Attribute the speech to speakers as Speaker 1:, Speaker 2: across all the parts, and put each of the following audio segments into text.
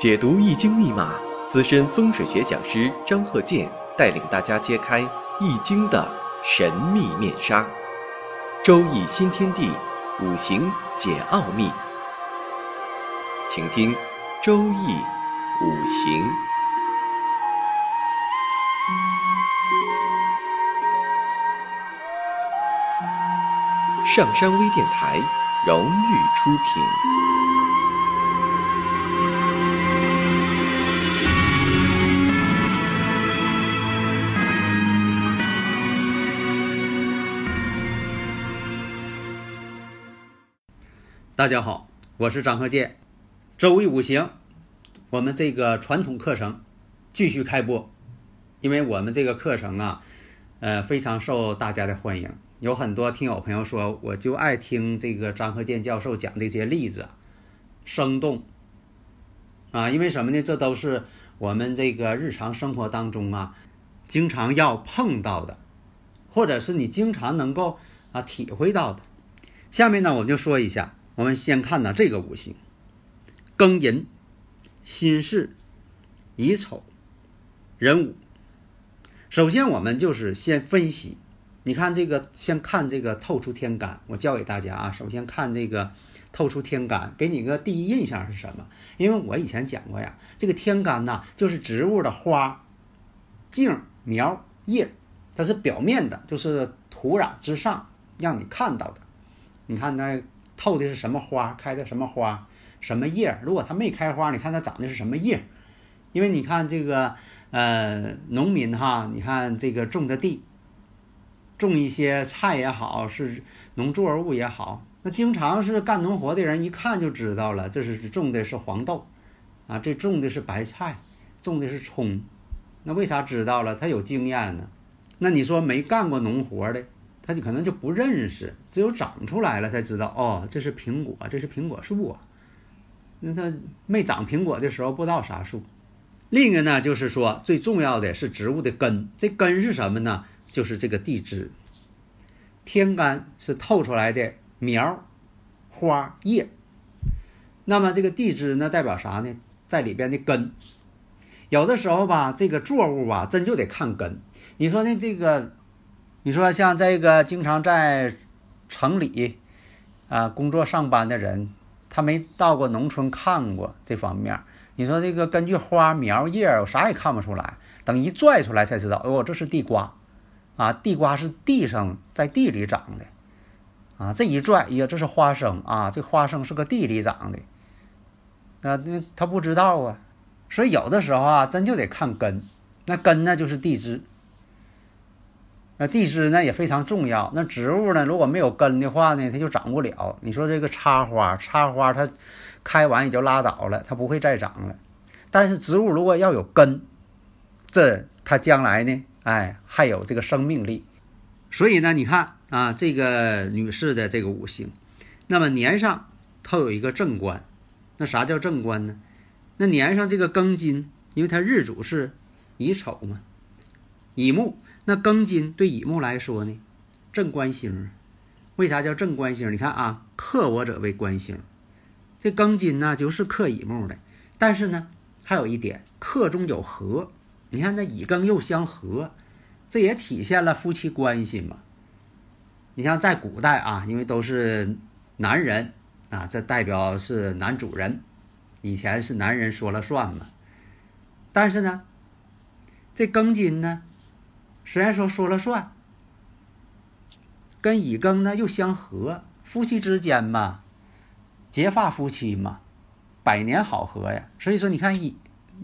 Speaker 1: 解读易经密码，资深风水学讲师张鹤剑带领大家揭开易经的神秘面纱。周易新天地，五行解奥秘。请听周易五行。上山微电台荣誉出品。
Speaker 2: 大家好，我是张鹤剑。周易五行，我们这个传统课程继续开播，因为我们这个课程啊，呃，非常受大家的欢迎。有很多听友朋友说，我就爱听这个张鹤剑教授讲这些例子，生动啊，因为什么呢？这都是我们这个日常生活当中啊，经常要碰到的，或者是你经常能够啊体会到的。下面呢，我们就说一下。我们先看呢这个五行：庚寅、辛巳、乙丑、壬午。首先，我们就是先分析。你看这个，先看这个透出天干。我教给大家啊，首先看这个透出天干，给你个第一印象是什么？因为我以前讲过呀，这个天干呐，就是植物的花、茎、苗、叶，它是表面的，就是土壤之上让你看到的。你看那。透的是什么花？开的什么花？什么叶？如果它没开花，你看它长的是什么叶？因为你看这个呃，农民哈，你看这个种的地，种一些菜也好，是农作物也好，那经常是干农活的人一看就知道了，这是种的是黄豆啊，这种的是白菜，种的是葱。那为啥知道了？他有经验呢。那你说没干过农活的？他就可能就不认识，只有长出来了才知道哦，这是苹果，这是苹果树啊。那它没长苹果的时候不知道啥树。另一个呢，就是说最重要的是植物的根，这根是什么呢？就是这个地支。天干是透出来的苗、花、叶。那么这个地支呢，代表啥呢？在里边的根。有的时候吧，这个作物吧，真就得看根。你说呢？这个。你说像这个经常在城里啊工作上班的人，他没到过农村看过这方面。你说这个根据花苗叶，我啥也看不出来。等一拽出来才知道，哦，这是地瓜啊！地瓜是地上在地里长的啊！这一拽，哎呀，这是花生啊！这花生是个地里长的啊！那他不知道啊，所以有的时候啊，真就得看根。那根呢，就是地支。那地支呢也非常重要。那植物呢，如果没有根的话呢，它就长不了。你说这个插花，插花它开完也就拉倒了，它不会再长了。但是植物如果要有根，这它将来呢，哎，还有这个生命力。所以呢，你看啊，这个女士的这个五行，那么年上它有一个正官。那啥叫正官呢？那年上这个庚金，因为它日主是乙丑嘛，乙木。那庚金对乙木来说呢，正官星。为啥叫正官星？你看啊，克我者为官星。这庚金呢，就是克乙木的。但是呢，还有一点，克中有合。你看那乙庚又相合，这也体现了夫妻关系嘛。你像在古代啊，因为都是男人啊，这代表是男主人，以前是男人说了算嘛。但是呢，这庚金呢？虽然说说了算，跟乙庚呢又相合，夫妻之间嘛，结发夫妻嘛，百年好合呀。所以说，你看乙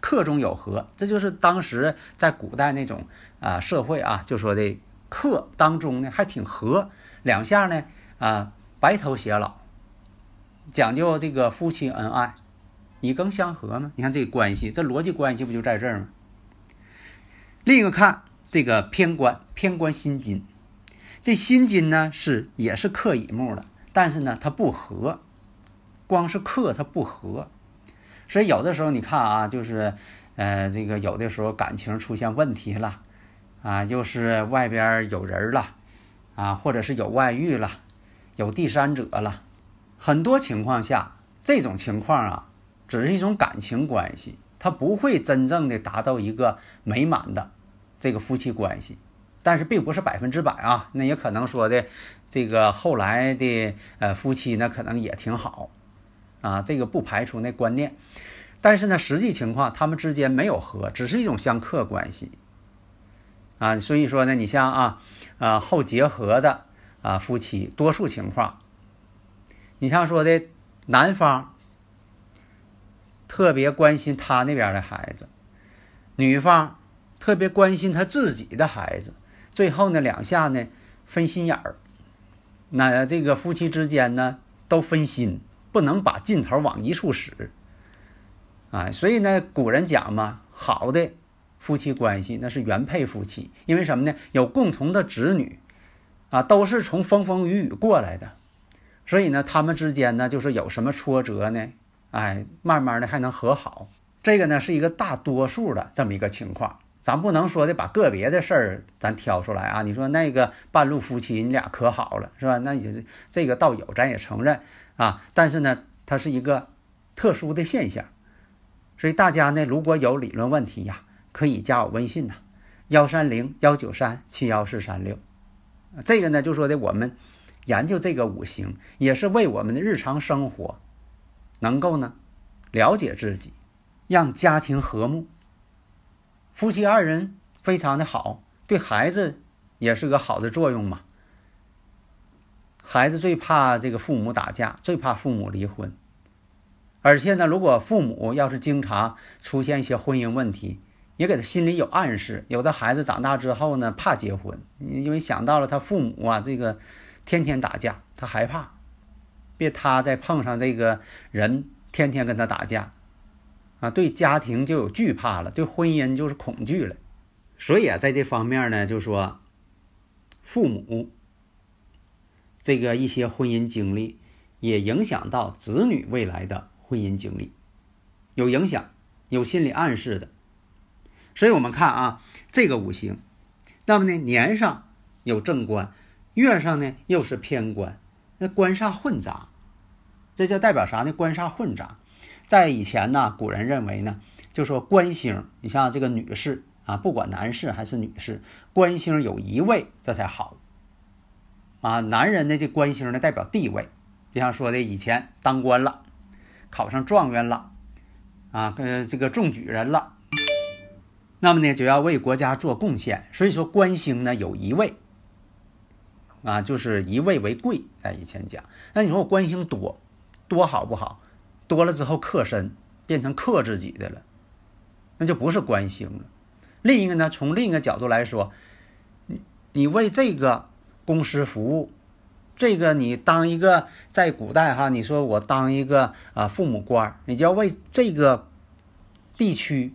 Speaker 2: 克中有合，这就是当时在古代那种啊社会啊，就说的克当中呢还挺合，两下呢啊白头偕老，讲究这个夫妻恩爱，乙庚相合嘛。你看这个关系，这逻辑关系不就在这儿吗？另一个看。这个偏官偏官辛金，这辛金呢是也是克乙木的，但是呢它不合，光是克它不合，所以有的时候你看啊，就是呃这个有的时候感情出现问题了，啊又是外边有人了，啊或者是有外遇了，有第三者了，很多情况下这种情况啊，只是一种感情关系，它不会真正的达到一个美满的这个夫妻关系。但是并不是百分之百啊，那也可能说的这个后来的呃夫妻呢，可能也挺好啊，这个不排除那观念。但是呢，实际情况他们之间没有和，只是一种相克关系啊。所以说呢，你像啊啊后结合的啊夫妻，多数情况，你像说的男方特别关心他那边的孩子，女方特别关心他自己的孩子。最后呢，两下呢分心眼儿，那这个夫妻之间呢都分心，不能把劲头往一处使，啊，所以呢，古人讲嘛，好的夫妻关系那是原配夫妻，因为什么呢？有共同的子女，啊，都是从风风雨雨过来的，所以呢，他们之间呢就是有什么挫折呢，哎，慢慢的还能和好，这个呢是一个大多数的这么一个情况。咱不能说的把个别的事儿咱挑出来啊！你说那个半路夫妻，你俩可好了是吧？那也是这个倒有，咱也承认啊。但是呢，它是一个特殊的现象，所以大家呢，如果有理论问题呀，可以加我微信呐，幺三零幺九三七幺四三六。这个呢，就说的我们研究这个五行，也是为我们的日常生活能够呢了解自己，让家庭和睦。夫妻二人非常的好，对孩子也是个好的作用嘛。孩子最怕这个父母打架，最怕父母离婚。而且呢，如果父母要是经常出现一些婚姻问题，也给他心里有暗示。有的孩子长大之后呢，怕结婚，因为想到了他父母啊，这个天天打架，他害怕，别他再碰上这个人，天天跟他打架。啊，对家庭就有惧怕了，对婚姻就是恐惧了，所以啊，在这方面呢，就说父母这个一些婚姻经历，也影响到子女未来的婚姻经历，有影响，有心理暗示的。所以我们看啊，这个五行，那么呢，年上有正官，月上呢又是偏官，那官煞混杂，这就代表啥呢？官煞混杂。在以前呢，古人认为呢，就说官星，你像这个女士啊，不管男士还是女士，官星有一位这才好啊。男人呢，这官星呢代表地位，就像说的以前当官了，考上状元了啊，呃，这个中举人了，那么呢就要为国家做贡献。所以说官星呢有一位啊，就是一位为贵，在以前讲。那你说我官星多多好不好？多了之后克身，变成克自己的了，那就不是官星了。另一个呢，从另一个角度来说，你你为这个公司服务，这个你当一个在古代哈，你说我当一个啊父母官，你就要为这个地区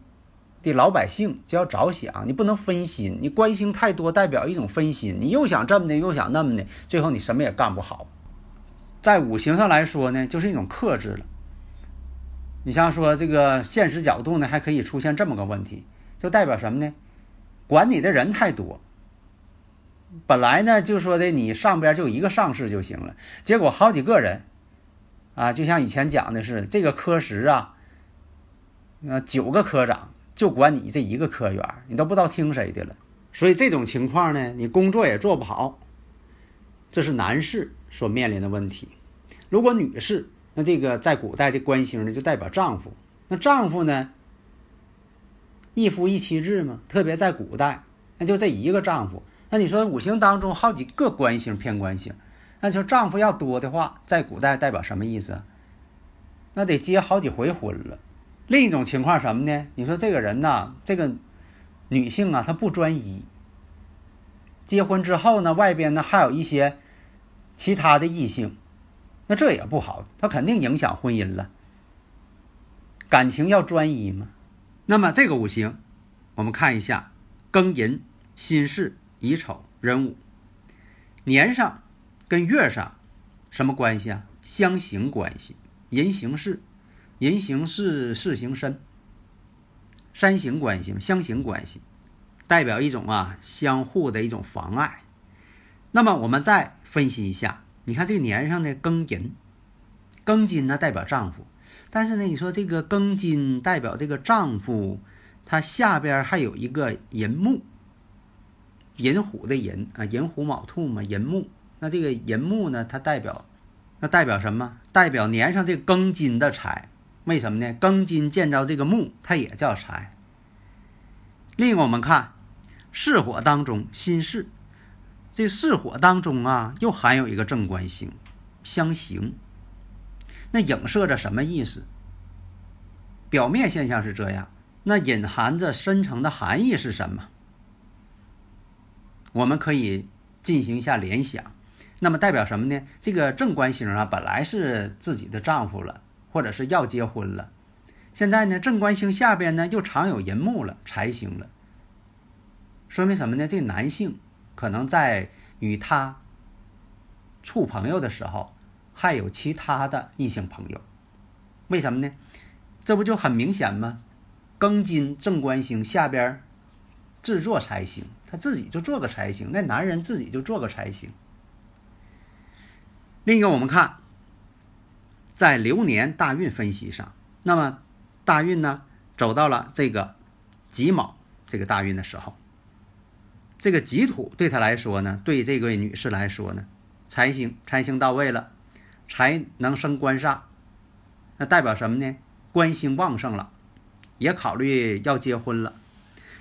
Speaker 2: 的老百姓就要着想，你不能分心，你官星太多代表一种分心，你又想这么的，又想那么的，最后你什么也干不好。在五行上来说呢，就是一种克制了。你像说这个现实角度呢，还可以出现这么个问题，就代表什么呢？管你的人太多。本来呢，就说的你上边就一个上司就行了，结果好几个人，啊，就像以前讲的是这个科室啊，呃，九个科长就管你这一个科员，你都不知道听谁的了。所以这种情况呢，你工作也做不好，这是男士所面临的问题。如果女士，那这个在古代这官星呢，就代表丈夫。那丈夫呢，一夫一妻制嘛，特别在古代，那就这一个丈夫。那你说五行当中好几个官星偏官星，那就丈夫要多的话，在古代代表什么意思？那得结好几回婚了。另一种情况什么呢？你说这个人呐，这个女性啊，她不专一。结婚之后呢，外边呢还有一些其他的异性。那这也不好，他肯定影响婚姻了。感情要专一嘛。那么这个五行，我们看一下：庚寅、辛巳、乙丑、壬午。年上跟月上什么关系啊？相刑关系。寅行巳，寅行巳，巳行申。三刑关系嘛，相刑关系，代表一种啊相互的一种妨碍。那么我们再分析一下。你看这个年上的庚寅，庚金呢代表丈夫，但是呢，你说这个庚金代表这个丈夫，他下边还有一个寅木，寅虎的寅啊，寅虎卯兔嘛，寅木。那这个寅木呢，它代表，那代表什么？代表年上这庚金的财。为什么呢？庚金见着这个木，它也叫财。另一个，我们看巳火当中辛巳，这四火当中啊，又含有一个正官星相刑。那影射着什么意思？表面现象是这样，那隐含着深层的含义是什么？我们可以进行一下联想。那么代表什么呢？这个正官星啊，本来是自己的丈夫了，或者是要结婚了。现在呢，正官星下边呢又常有寅木了，财星了。说明什么呢？这男性可能在与他处朋友的时候。还有其他的异性朋友，为什么呢？这不就很明显吗？庚金正官星下边制作财星，他自己就做个财星，那男人自己就做个财星。另一个，我们看在流年大运分析上，那么大运呢走到了这个己卯这个大运的时候，这个己土对他来说呢，对这位女士来说呢，财星财星到位了。才能生官煞，那代表什么呢？官星旺盛了，也考虑要结婚了。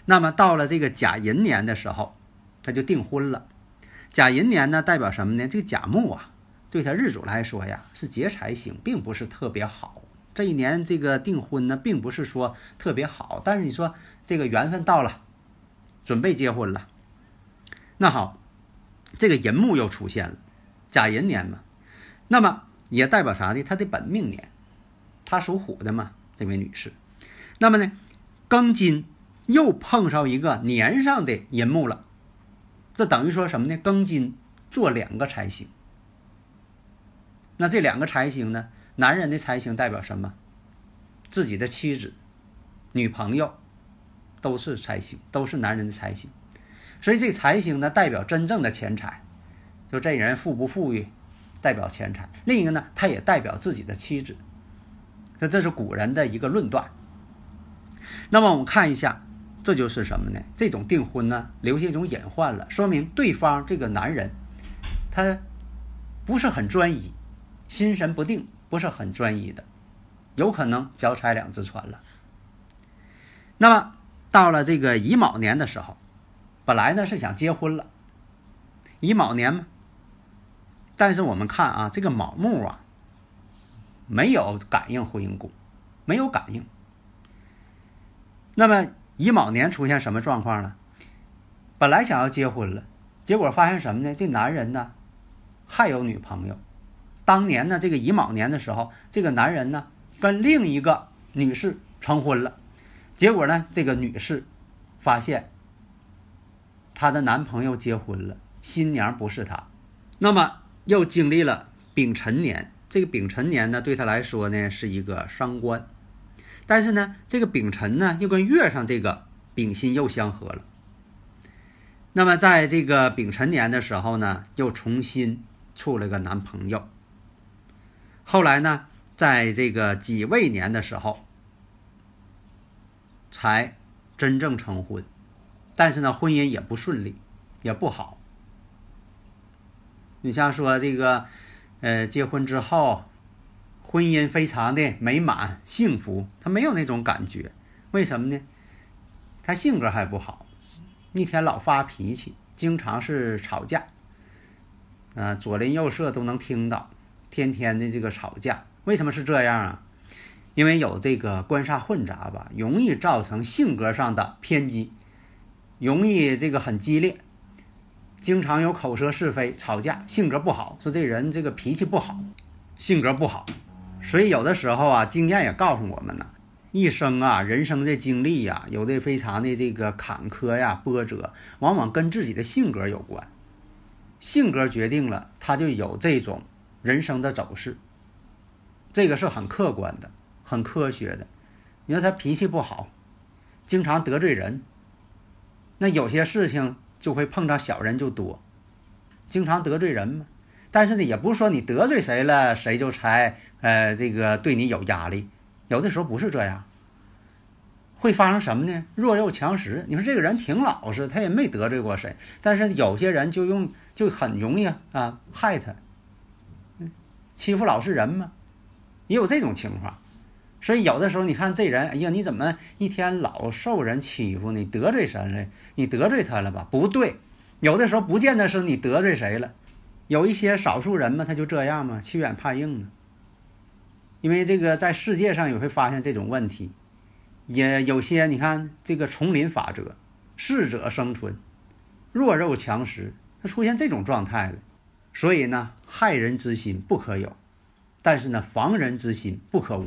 Speaker 2: 那么到了这个甲寅年的时候，他就订婚了。甲寅年呢，代表什么呢？这个甲木啊，对他日主来说呀，是劫财星，并不是特别好。这一年这个订婚呢，并不是说特别好。但是你说这个缘分到了，准备结婚了。那好，这个寅木又出现了，甲寅年嘛。那么也代表啥呢？他的本命年，他属虎的嘛，这位女士。那么呢，庚金又碰上一个年上的寅木了，这等于说什么呢？庚金做两个财星。那这两个财星呢，男人的财星代表什么？自己的妻子、女朋友都是财星，都是男人的财星。所以这财星呢，代表真正的钱财，就这人富不富裕。代表钱财，另一个呢，他也代表自己的妻子，这这是古人的一个论断。那么我们看一下，这就是什么呢？这种订婚呢，留下一种隐患了，说明对方这个男人，他不是很专一，心神不定，不是很专一的，有可能脚踩两只船了。那么到了这个乙卯年的时候，本来呢是想结婚了，乙卯年嘛。但是我们看啊，这个卯木啊，没有感应婚姻宫，没有感应。那么乙卯年出现什么状况呢？本来想要结婚了，结果发现什么呢？这男人呢还有女朋友。当年呢，这个乙卯年的时候，这个男人呢跟另一个女士成婚了，结果呢，这个女士发现她的男朋友结婚了，新娘不是她，那么。又经历了丙辰年，这个丙辰年呢，对她来说呢是一个伤官，但是呢，这个丙辰呢又跟月上这个丙辛又相合了。那么在这个丙辰年的时候呢，又重新处了个男朋友。后来呢，在这个己未年的时候，才真正成婚，但是呢，婚姻也不顺利，也不好。你像说这个，呃，结婚之后，婚姻非常的美满幸福，他没有那种感觉，为什么呢？他性格还不好，一天老发脾气，经常是吵架，啊，左邻右舍都能听到，天天的这个吵架，为什么是这样啊？因为有这个官煞混杂吧，容易造成性格上的偏激，容易这个很激烈。经常有口舌是非、吵架，性格不好。说这人这个脾气不好，性格不好，所以有的时候啊，经验也告诉我们呢，一生啊，人生的经历呀，有的非常的这个坎坷呀、波折，往往跟自己的性格有关。性格决定了他就有这种人生的走势，这个是很客观的、很科学的。你说他脾气不好，经常得罪人，那有些事情。就会碰到小人就多，经常得罪人嘛。但是呢，也不是说你得罪谁了，谁就才呃这个对你有压力。有的时候不是这样，会发生什么呢？弱肉强食。你说这个人挺老实，他也没得罪过谁，但是有些人就用就很容易啊害他，欺负老实人嘛，也有这种情况。所以有的时候你看这人，哎呀，你怎么一天老受人欺负？你得罪谁了？你得罪他了吧？不对，有的时候不见得是你得罪谁了，有一些少数人嘛，他就这样嘛，欺软怕硬嘛。因为这个在世界上也会发现这种问题，也有些你看这个丛林法则，适者生存，弱肉强食，它出现这种状态了。所以呢，害人之心不可有，但是呢，防人之心不可无。